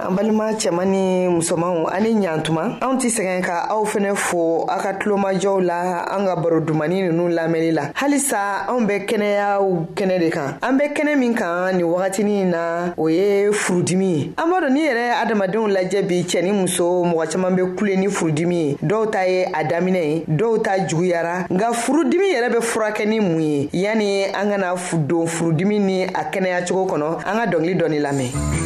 an balima cɛman ni musomanw ani ɲantuma anw tɛ sɛgɛn ka aw fɛnɛ fo aw ka tulomajɔw la an ka baro dumani nunu lamɛnni la halisa anw bɛ kɛnɛyaw kɛnɛ de kan an bɛ kɛnɛ min kan nin wagatinin na o ye furudimi ye an b'a dɔn n'i yɛrɛ adamadenw lajɛ bi cɛ ni muso mɔgɔ caman bɛ kule ni furudimi ye dɔw ta ye a daminɛ ye dɔw ta juguyara nka furudimi yɛrɛ bɛ furakɛ ni mun ye yanni an kana don furudimi ni a kɛnɛyacogo kɔnɔ an ka dɔnkili dɔni lamɛn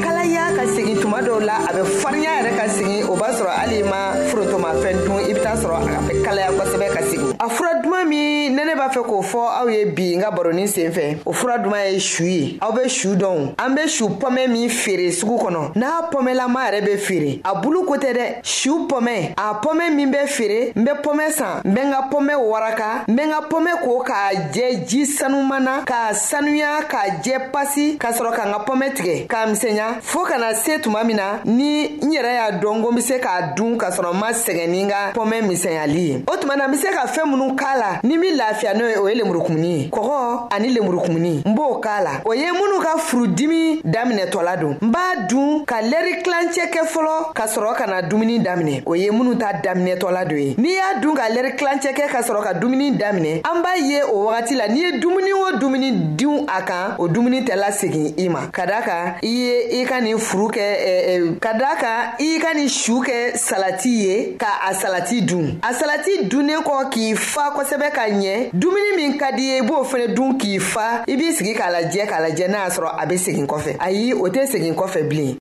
kalaya ka segin tuma dɔw la a bɛ farinya yɛrɛ ka segin o b'a sɔrɔ hali ma forotɔmafɛn dun i bɛ taa sɔrɔ a bɛ kalaya kosɛbɛ ka segin a fura duman min ne ne b'a fɛ k'o fɔ aw ye bi n ka baronin sen fɛ o fura duman ye su ye aw bɛ su dɔn an bɛ su pɔmɛ min feere sugu kɔnɔ n'a pɔmɛlama yɛrɛ bɛ feere a bulu ko tɛ dɛ su pɔmɛ a pɔmɛ min bɛ feere n bɛ pɔmɛ san n bɛ n ka pɔmɛ waraka n bɛ n ka pɔmɛ ko k'a jɛ ji sanuman na k'a sanuya k'a jɛ pasi ka sɔrɔ ka n ka pɔmɛ tigɛ k'a misɛnya fɔɔ kana se tuma min na ni n yɛrɛ y'a dɔn ko n be se k'a dun ka sɔrɔ n ma sɛgɛn ni n ka pɔmɛ misɛnyali ye o tuma na n be se ka fɛɛn minw k'a la ni min lafiya n'o ye o ye lemurukumuni ye kɔgɔ ani lemurukumuni n b'o k'a la o ye minw ka furudimi daminɛtɔla don n b'a dun ka lɛri tilancɛ kɛ fɔlɔ ka sɔrɔ ka na dumuni daminɛ o ye minw ta daminɛtɔla don ye n'i y'a dun ka lɛri tilancɛ kɛ ka sɔrɔ ka dumuni daminɛ an b'a ye o wagati la n'i ye dumuni o dumuni diw a kan o dumuni tɛ lasegin i ma ka da kan i ye i ka nin furu kɛ eh, eh, ka da kan i ka nin su kɛ salati ye ka a salati dun a salati dunnen kɔ k'i fa kosɛbɛ ka ɲɛ dumuni min ka di ye i b'o fɛnɛ dun k'i fa i b'i sigi k'a lajɛ k'a lajɛ n'a y'a sɔrɔ a bɛ segin kɔfɛ ayi o tɛ segin kɔfɛ bilen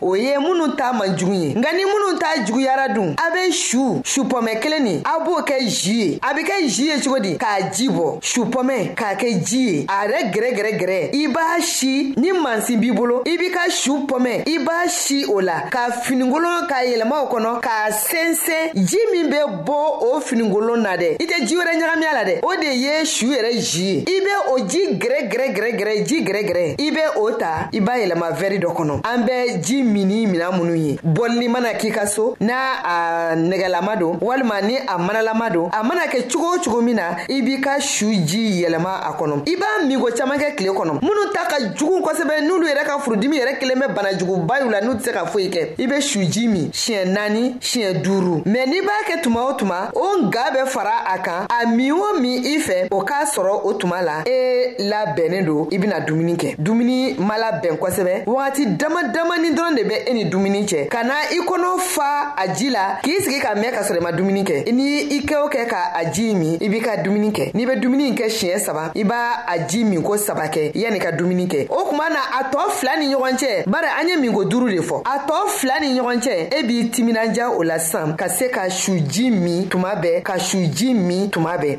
o ye minnu ta man jugu ye nka ni minnu ta juguyara dun a bɛ su supɔmɛ kelen nin a b'o kɛ ji ye a bɛ kɛ ji ye cogo di k'a ji bɔ supɔmɛ k'a kɛ ji ye a yɛrɛ gɛrɛgɛrɛgɛrɛ i b'a si ni mansin b'i bolo i b'i ka su pɔmɛ i b'a si o la ka finikolon k'a yɛlɛma o kɔnɔ k'a sɛnsɛn ji min bɛ bɔ o finikolon na dɛ i tɛ ji wɛrɛ ɲagamiya la dɛ o de ye su yɛrɛ ji ye i bɛ o ji gɛrɛ gɛrɛ gɛrɛ gɛrɛ ji gɛrɛ gɛrɛ i bɛ o ta i b'a yɛlɛma vɛri dɔ kɔnɔ an bɛ ji mini mina minnu ye bɔlili mana k'i ka so n'a a nɛgɛlama don walima ni a manalama don a mana kɛ cogo o cogo min na i b'i ka su ji yɛlɛma a kɔnɔ i b'a minko caman kɛ tile kɔnɔ minnu ta ka jugu kosɛbɛ n'olu yɛrɛ ka furudimi yɛrɛ kelen bɛ bana juguba y'u la n'u tɛ se ka foyi kɛ i bɛ su ji min siɲɛ naani siɲɛ duuru mɛ n'i b'a kɛ tuma o tuma o nga bɛ fara a kan a min o min i fɛ o k'a sɔrɔ o tuma la e labɛnnen don i bɛna dumuni kɛ dumuni ma labɛn kosɛbɛ wagati dama damani dɔrɔn de bɛ e ni dumuni cɛ ka na i kɔnɔ fa a ji la k'i sigi ka mɛn ka sɔrɔ i ma dumuni kɛ ni i kɛ o kɛ ka a ji min i b'i ka dumuni kɛ n'i bɛ dumuni kɛ siɲɛ saba i b'a a ji minko saba kɛ yanni ka dumuni kɛ o kuma na a tɔɔ fila ni ɲɔgɔn cɛ bari an ye minko duuru de fɔ a tɔɔ fila ni ɲɔgɔn cɛ e b'i timinanja o la sisan ka se ka su ji min tuma bɛɛ ka su ji min tuma bɛɛ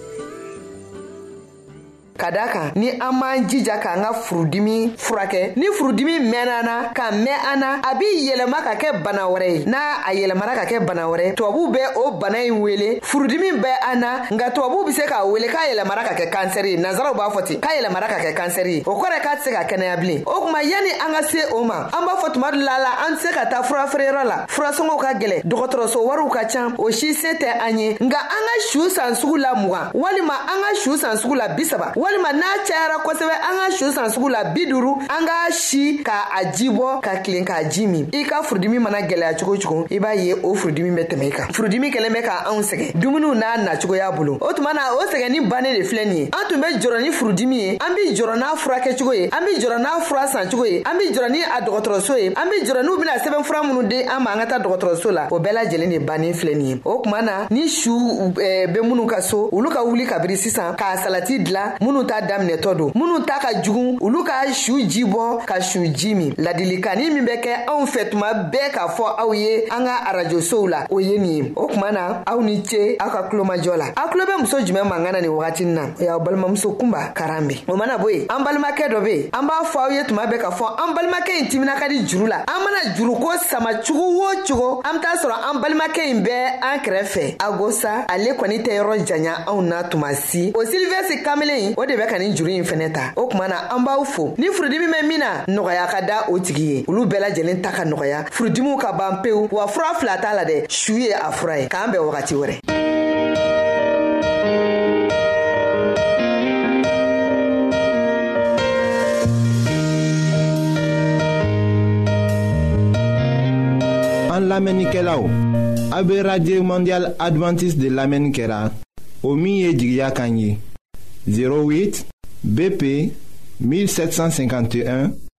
ka da kan ni an m'an jija k'an ka furudimi furakɛ ni furudimi mɛnna na ka mɛn an na a b'i yɛlɛma ka kɛ bana wɛrɛ ye n'a a yɛlɛmana ka kɛ bana wɛrɛ tubabu bɛ o bana in wele furudimi bɛ an na nka tubabu bɛ se k'a wele k'a yɛlɛmara ka kɛ kansɛri ye nansaraw b'a fɔ ten k'a yɛlɛmara ka kɛ kansɛri ye o kɔrɔ k'a tɛ se ka kɛnɛya bilen o tuma yanni an ka se o ma an b'a fɔ tuma dɔ la la an tɛ se ka taa fura feereyɔrɔ la furasɔngɔw ka gɛlɛ dɔgɔtɔrɔso wariw ka can o si se tɛ an ye nka an ka su san sugu la mugan walima an ka su san sugu la bisaba walima n'a cayara kosɛbɛ an ka su san sugu la bi duru an ka si ka a ji bɔ ka tilen k'a ji min i ka furudimi mana gɛlɛya cogo cogo i b'a ye o furudimi bɛ tɛmɛ i kan furudimi kɛlen bɛ ka anw sɛgɛn dumuniw n'a nacogoya bolo o tuma na o sɛgɛnni bannen de filɛ nin ye an tun bɛ jɔrɔ ni furudimi ye an bɛ jɔrɔ n'a furakɛcogo ye an bɛ jɔrɔ n'a fura sancogo ye an bɛ jɔrɔ ni a dɔgɔtɔrɔso ye an bɛ jɔrɔ n'u bɛna sɛbɛnfura minnu di an ma an ka taa dɔgɔtɔrɔso la o bɛɛ lajɛlen de bannen filɛ nin ye o kuma na ni su eh, bɛ minnu ka so olu ka wuli kabiri sisan k'a salati dilan minnu t'a daminɛtɔ don minnu ta ka jugu olu ka su ji bɔ ka su ji min ladilikanni min bɛ kɛ anw fɛ tuma bɛɛ k'a fɔ aw ye an ka arajosow la o ye nin ye o kuma na aw ni ce aw ka tulomajɔ la aw tulo bɛ muso jumɛn mankan na nin wagati na o y'aw balimamuso kunba karan be o mana bo ye an balimakɛ dɔ be an b'a fɔ aw ye tuma bɛɛ k'a fɔ an balimakɛ in timina ka di juru la an mana juruko sama cogo wo cogo an be t'a sɔrɔ an balimakɛ in bɛɛ an kɛrɛfɛ agosa ale kɔni tɛ yɔrɔ janya anw na tuma si o silivɛsi kamelen o de bɛ ka nin juru in fɛnɛ ta o kuma na an b'aw fo ni furudimi bɛ min na nɔgɔya ka da o tigi ye olu bɛɛ lajɛlen ta ka nɔgɔya furudimiw ka ban pewu wa fura fila t'a la dɛ su ye a fura ye k'an bɛn wagati wɛrɛ an lamɛnnikɛlaw a bɛ radio mondial adventiste de lamɛnni kɛra o min ye jigiya kan ye 08 BP 1751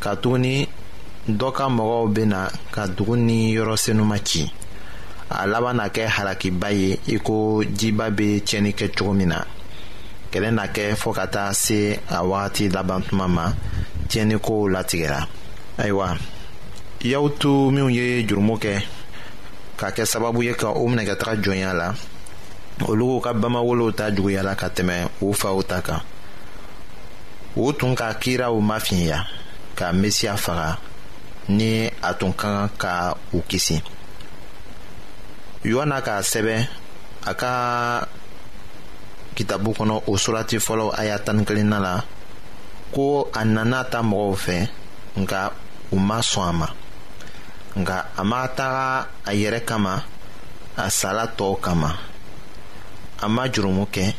katuguni dɔ ka mɔgɔw bena ka dugu ni yɔrɔ senuma ci a laban na kɛ halakiba ye i ko jiba be tiɲɛni kɛ cogo min na kɛlɛ na kɛ fɔɔ ka taa se a wagati laban tuma ma tiɲɛnikow latigɛra ayiwa yaw tu minw ye jurumu kɛ ka kɛ sababu ye ka o minɛ ka taga jɔnya la olu ka bamawolow ta juguyala ka tɛmɛ u faw ta kan o tun ka kiraw mafiɲɛya ka mesiya faga ni a tun ka kan ka u kisi yohana k'a sɛbɛn a ka kitabu kɔnɔ o surati fɔlɔ a y'a tan ni kelenna la ko a nana ta mɔgɔw fɛ nka u ma sɔn a ma nka a ma taga a yɛrɛ kama a sala tɔw kama a ma jurumu kɛ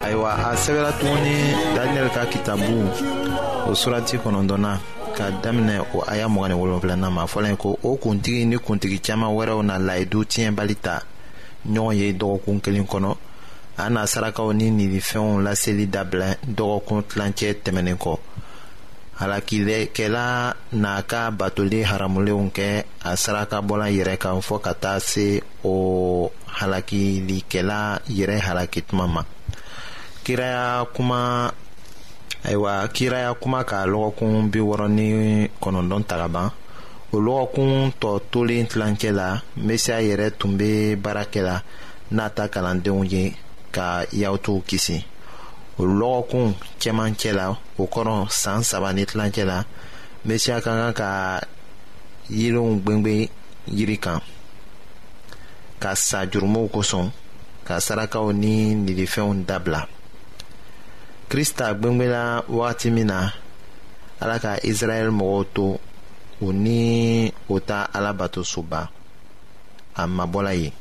ayiwa a sɛbɛla tuguni daniyɛli ka kitabu o surati kɔnɔntɔnna ka daminɛ o aya mɔgɔ ni wolonfilana ma fɔlɔ ye ko o kuntigi ni kuntigi caman wɛrɛw na layidu tiɲɛbali ta ɲɔgɔn ye dɔgɔkun kelen kɔnɔ a na sarakaw ni nilifɛnw laseli dabila dɔgɔkun tilancɛ tɛmɛnen kɔ halakilɛkɛla n'a ka batoli haramulenw kɛ a sarakabɔla yɛrɛ kan fɔ ka taa se o halakilikɛla yɛrɛ halaki tuma ma kiraya kuma ayiwa kiraya kuma ka lɔgɔkun bi wɔɔrɔ ni kɔnɔntɔn ta ka ban o lɔgɔkun tɔ tolen tilancɛ la mesiya yɛrɛ tun bɛ baara kɛ la n'a ta kalandenw ye ka yahutuw kisi o lɔgɔkun cɛmancɛ la o kɔrɔ san saba ni tilancɛ la mesiya ka kan ka yelenw gwengwen yiri kan ka sa jurumuw kosɔn ka sarakaw ni nilifɛnw dabila krista gbengbela wagati min na ala ka israɛl mɔgɔw to u ni u ta alabato soba a mabɔla ye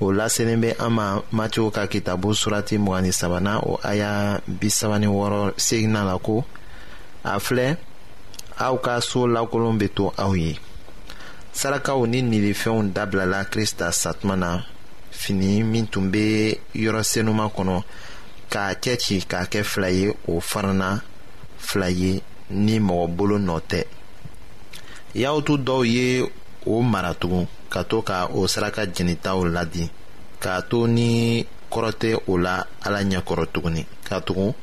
o laselen bɛ an ma matiw ka kitabu surati mugan ni sabanan o aya bi saba ni wɔɔrɔ seginna la ko a filɛ aw ka so lakolon bɛ to aw ye sarakaw ni nilifɛnw dabilala krista satuma na fini min tun bɛ yɔrɔ senuma kɔnɔ k'a cɛci k'a kɛ fila ye o farana fila ye ni mɔgɔ bolo nɔ tɛ yahutu dɔw ye o mara tugun ka to ka o saraka jenitaw ladi k'a to ni kɔrɔ tɛ o la ala ɲɛkɔrɔ tuguni ka tugun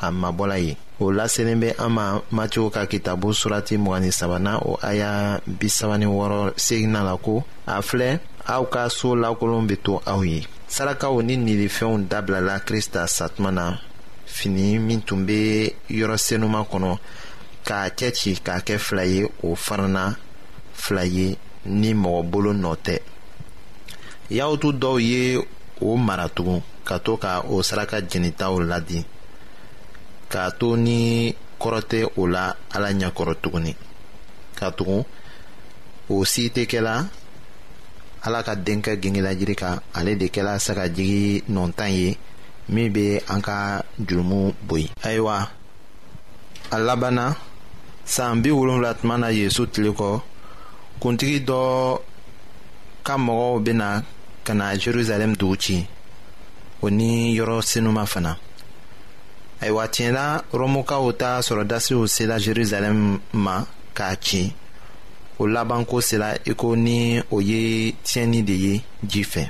a mabɔla yen o laselen bɛ an ma matiw ka kitabu surati mugan ni sabanan o aya bisaba ni wɔɔrɔ seginna la ko a filɛ aw ka so lakolon bɛ to aw ye sarakaw ni nilifɛnw dabilala krista satuma na fini min tun bɛ yɔrɔ senuma kɔnɔ k'a cɛci k'a kɛ fila ye o farana fila ye ni mɔgɔ bolo nɔ tɛ yahutu dɔw ye o mara tugun ka to ka o saraka jenitaw ladi k'a to ni kɔrɔ tɛ o la ala ɲɛkɔrɔ tuguni ka tugun o si tɛ kɛla ala ka denkɛ gengilajiri kan ale de kɛla sagajigi nɔntan ye min bɛ an ka jurumu boyi ayiwa a labanna san bi wolonwula tuma na yezu tile kɔ kuntigi dɔ ka mɔgɔw bɛna ka na jerusalem dugu ci o ni yɔrɔ senuma fana ayiwa tiɲɛla rɔmukaw ta sɔrɔdasiw sela jerusalem ma k'a ci o labanko sela i ko ni o ye tiɲɛni de ye ji fɛ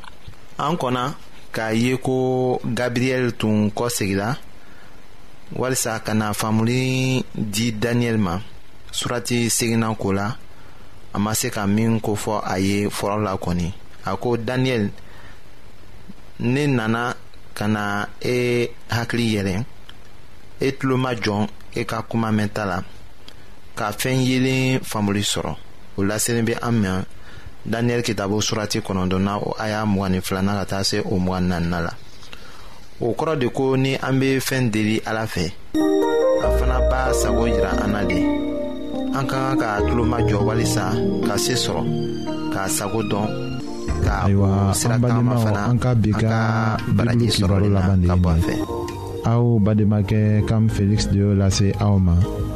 an kɔnna k'a ye ko gabriyɛli tun kɔsegila walisa ka na faamuli di daniyɛli ma surati seginna ko la a ma se ka min kofɔ a ye fɔlɔ la kɔni a ko daniyɛli ne nana ka na e hakili yɛlɛ e tulo ma jɔn e ka kuma mɛnta la ka fɛn yelen faamuli sɔrɔ o laselen bɛ an ma daniyɛli kitabo surati kɔnɔntɔnna o aya mugan ni filanan ka taa se o mugan ni naaninan la o kɔrɔ de ko ni an be fɛɛn deli ala fɛ a fana b'a sago jira an na de an ka kan ka tulomajɔ walisa ka se sɔrɔ k'a sago dɔn ka sira tagama fana an ka baraji sɔrɔli la ka bɔ a fɛ aw bademakɛ kam feliksi de y'o lase aw ma